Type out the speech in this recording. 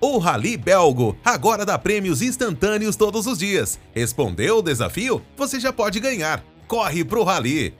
O Rally Belgo agora dá prêmios instantâneos todos os dias. Respondeu o desafio? Você já pode ganhar. Corre pro Rally!